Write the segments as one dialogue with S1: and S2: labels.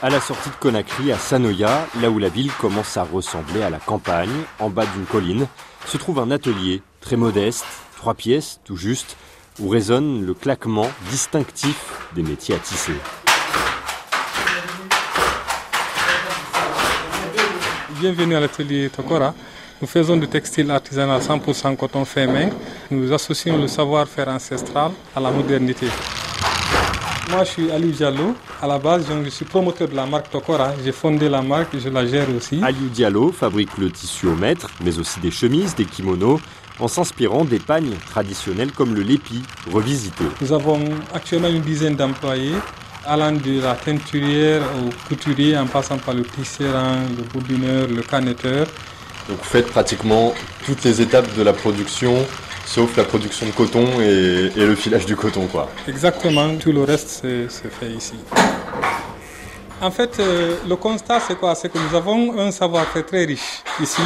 S1: à la sortie de Conakry à Sanoya, là où la ville commence à ressembler à la campagne, en bas d'une colline, se trouve un atelier très modeste, trois pièces tout juste, où résonne le claquement distinctif des métiers à tisser.
S2: Bienvenue à l'atelier Tokora. Nous faisons du textile artisanal 100% coton fait main. Nous associons le savoir-faire ancestral à la modernité. Moi, je suis Ali Diallo. À la base, je suis promoteur de la marque Tokora. J'ai fondé la marque et je la gère aussi.
S1: Aliou Diallo fabrique le tissu au mètre, mais aussi des chemises, des kimonos, en s'inspirant des pagnes traditionnelles comme le lépi, revisité.
S2: Nous avons actuellement une dizaine d'employés, allant de la teinturière au couturier, en passant par le tisserand, le boudineur, le canetteur.
S3: Donc vous faites pratiquement toutes les étapes de la production sauf la production de coton et, le filage du coton. Quoi.
S2: Exactement, tout le reste se fait ici. En fait, euh, le constat, c'est quoi? C'est que nous avons un savoir-faire très riche ici,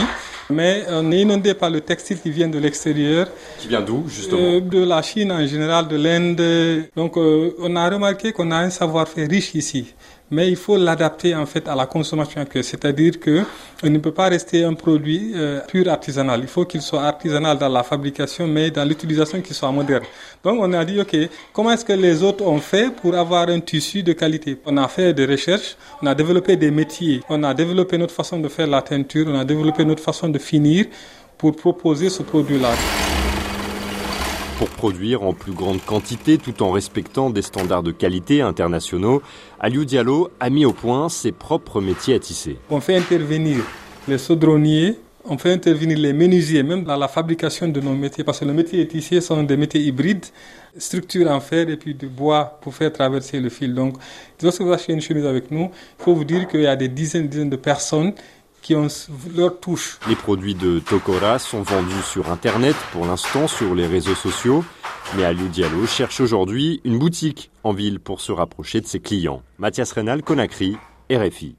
S2: mais on est inondé par le textile qui vient de l'extérieur.
S3: Qui vient d'où, justement?
S2: Euh, De la Chine en général, de l'Inde. Donc, euh, on a remarqué qu'on a un savoir-faire riche ici mais il faut l'adapter en fait à la consommation actuelle. C'est-à-dire que on ne peut pas rester un produit euh, pur artisanal. Il faut qu'il soit artisanal dans la fabrication, mais dans l'utilisation qu'il soit moderne. Donc on a dit ok, comment est-ce que les autres ont fait pour avoir un tissu de qualité? On a fait des recherches, on a développé des métiers, on a développé notre façon de faire la teinture, on a développé notre façon de finir pour proposer ce produit-là
S1: pour produire en plus grande quantité tout en respectant des standards de qualité internationaux, Aliou Diallo a mis au point ses propres métiers à tisser.
S2: On fait intervenir les saudronniers, on fait intervenir les menuisiers, même dans la fabrication de nos métiers, parce que les métiers tissés sont des métiers hybrides, structure en fer et puis du bois pour faire traverser le fil. Donc, lorsque vous achetez une chemise avec nous, il faut vous dire qu'il y a des dizaines, dizaines de personnes
S1: Les produits de Tokora sont vendus sur Internet pour l'instant sur les réseaux sociaux. Mais Aliou Diallo cherche aujourd'hui une boutique en ville pour se rapprocher de ses clients. Mathias Rénal, Conakry, RFI.